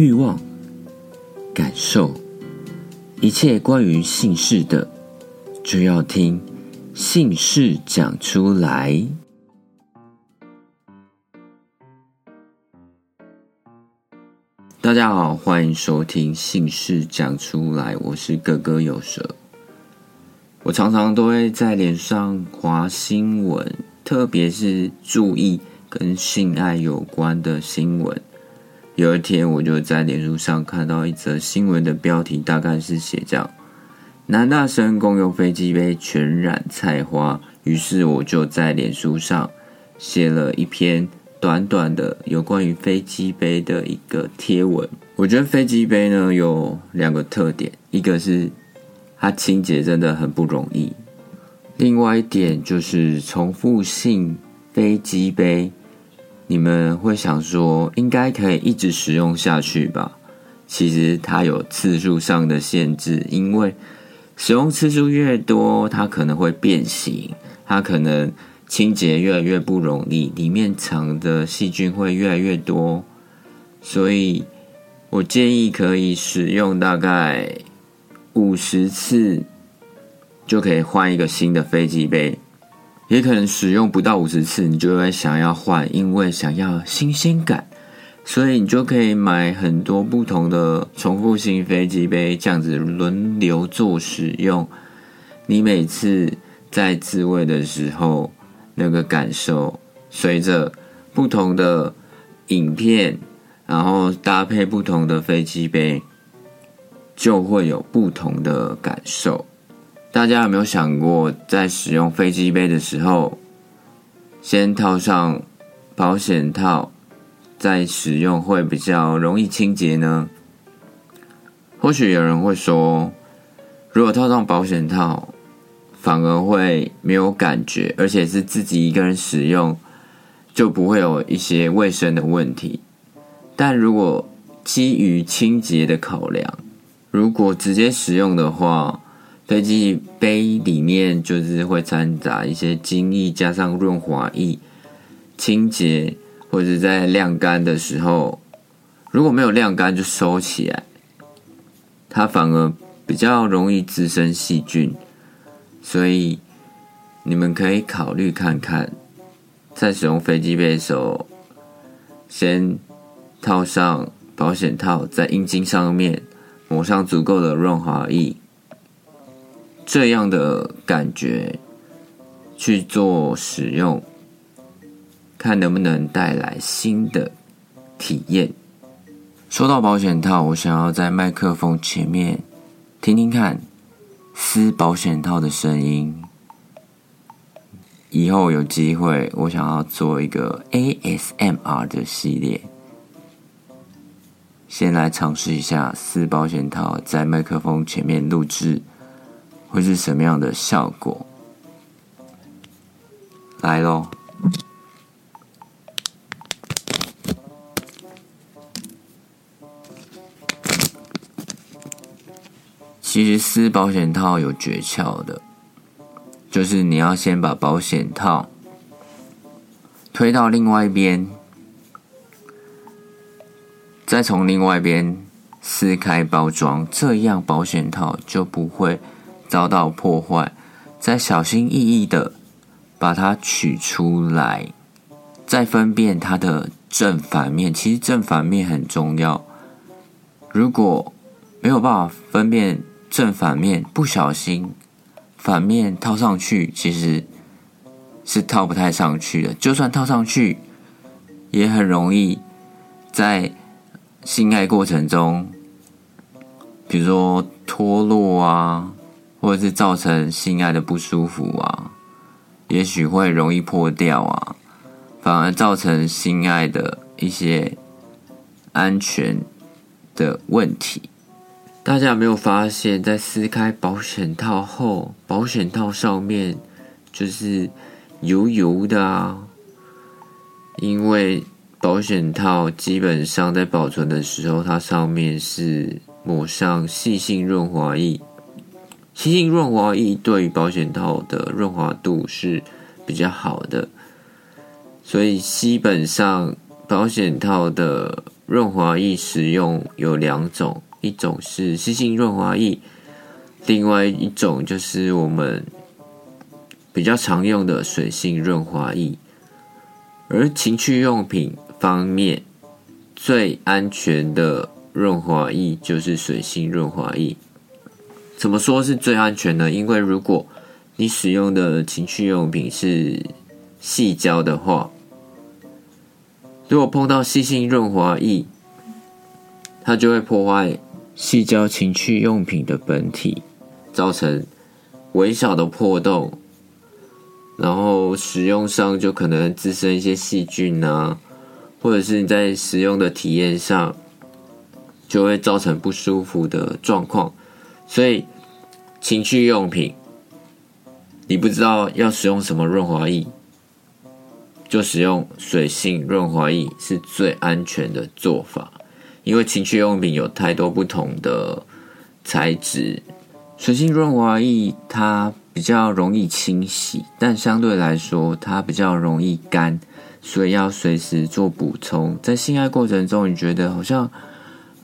欲望、感受，一切关于姓氏的，就要听姓氏讲出来。大家好，欢迎收听姓氏讲出来，我是哥哥有舌。我常常都会在脸上划新闻，特别是注意跟性爱有关的新闻。有一天，我就在脸书上看到一则新闻的标题，大概是写这样：南大生共用飞机杯全染菜花。于是我就在脸书上写了一篇短短的有关于飞机杯的一个贴文。我觉得飞机杯呢有两个特点，一个是它清洁真的很不容易，另外一点就是重复性飞机杯。你们会想说，应该可以一直使用下去吧？其实它有次数上的限制，因为使用次数越多，它可能会变形，它可能清洁越来越不容易，里面藏的细菌会越来越多。所以我建议可以使用大概五十次，就可以换一个新的飞机杯。也可能使用不到五十次，你就会想要换，因为想要新鲜感，所以你就可以买很多不同的重复性飞机杯，这样子轮流做使用。你每次在自慰的时候，那个感受，随着不同的影片，然后搭配不同的飞机杯，就会有不同的感受。大家有没有想过，在使用飞机杯的时候，先套上保险套，再使用会比较容易清洁呢？或许有人会说，如果套上保险套，反而会没有感觉，而且是自己一个人使用，就不会有一些卫生的问题。但如果基于清洁的考量，如果直接使用的话，飞机杯里面就是会掺杂一些精液，加上润滑液，清洁或者在晾干的时候，如果没有晾干就收起来，它反而比较容易滋生细菌，所以你们可以考虑看看，在使用飞机杯的时候，先套上保险套，在阴茎上面抹上足够的润滑液。这样的感觉去做使用，看能不能带来新的体验。说到保险套，我想要在麦克风前面听听看撕保险套的声音。以后有机会，我想要做一个 ASMR 的系列，先来尝试一下撕保险套，在麦克风前面录制。会是什么样的效果？来喽！其实撕保险套有诀窍的，就是你要先把保险套推到另外一边，再从另外一边撕开包装，这样保险套就不会。遭到破坏，再小心翼翼的把它取出来，再分辨它的正反面。其实正反面很重要。如果没有办法分辨正反面，不小心反面套上去，其实是套不太上去的。就算套上去，也很容易在性爱过程中，比如说脱落啊。或者是造成性爱的不舒服啊，也许会容易破掉啊，反而造成性爱的一些安全的问题。大家有没有发现，在撕开保险套后，保险套上面就是油油的啊？因为保险套基本上在保存的时候，它上面是抹上细性润滑液。细性润滑液对于保险套的润滑度是比较好的，所以基本上保险套的润滑液使用有两种，一种是细性润滑液，另外一种就是我们比较常用的水性润滑液。而情趣用品方面，最安全的润滑液就是水性润滑液。怎么说是最安全呢？因为如果你使用的情趣用品是细胶的话，如果碰到细性润滑液，它就会破坏细胶情趣用品的本体，造成微小的破洞，然后使用上就可能滋生一些细菌啊，或者是你在使用的体验上就会造成不舒服的状况，所以。情趣用品，你不知道要使用什么润滑液，就使用水性润滑液是最安全的做法。因为情趣用品有太多不同的材质，水性润滑液它比较容易清洗，但相对来说它比较容易干，所以要随时做补充。在性爱过程中，你觉得好像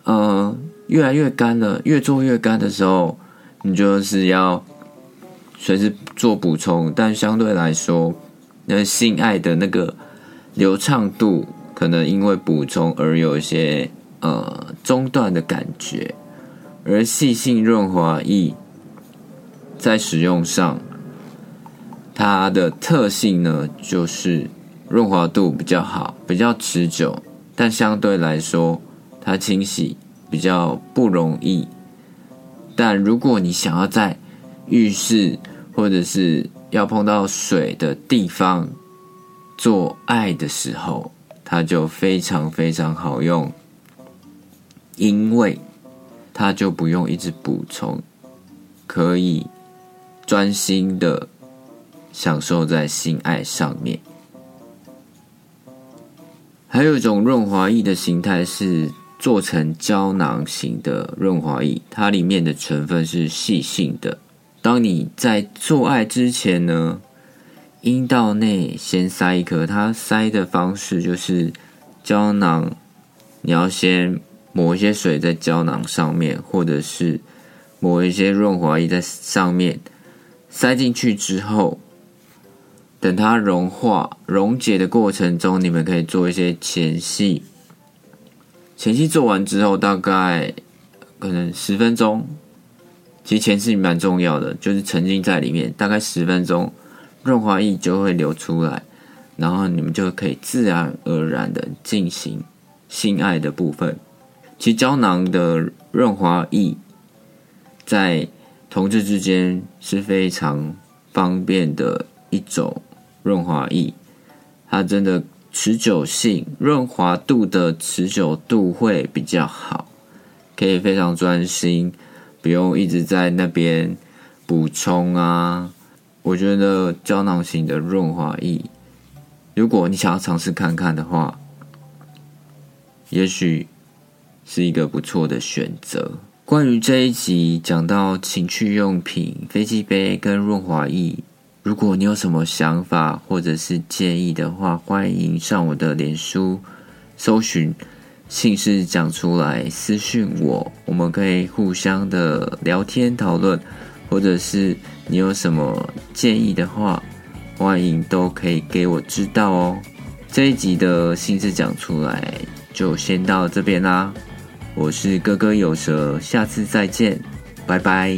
呃越来越干了，越做越干的时候。你就是要随时做补充，但相对来说，那性爱的那个流畅度可能因为补充而有一些呃中断的感觉。而细性润滑液在使用上，它的特性呢就是润滑度比较好，比较持久，但相对来说，它清洗比较不容易。但如果你想要在浴室或者是要碰到水的地方做爱的时候，它就非常非常好用，因为它就不用一直补充，可以专心的享受在性爱上面。还有一种润滑液的形态是。做成胶囊型的润滑液，它里面的成分是细性的。当你在做爱之前呢，阴道内先塞一颗，它塞的方式就是胶囊，你要先抹一些水在胶囊上面，或者是抹一些润滑液在上面，塞进去之后，等它融化溶解的过程中，你们可以做一些前戏。前期做完之后，大概可能十分钟，其实前期蛮重要的，就是沉浸在里面，大概十分钟，润滑液就会流出来，然后你们就可以自然而然的进行性爱的部分。其实胶囊的润滑液在同志之间是非常方便的一种润滑液，它真的。持久性、润滑度的持久度会比较好，可以非常专心，不用一直在那边补充啊。我觉得胶囊型的润滑液，如果你想要尝试看看的话，也许是一个不错的选择。关于这一集讲到情趣用品、飞机杯跟润滑液。如果你有什么想法或者是建议的话，欢迎上我的脸书搜寻“姓氏讲出来”，私讯我，我们可以互相的聊天讨论，或者是你有什么建议的话，欢迎都可以给我知道哦。这一集的“姓氏讲出来”就先到这边啦，我是哥哥有蛇，下次再见，拜拜。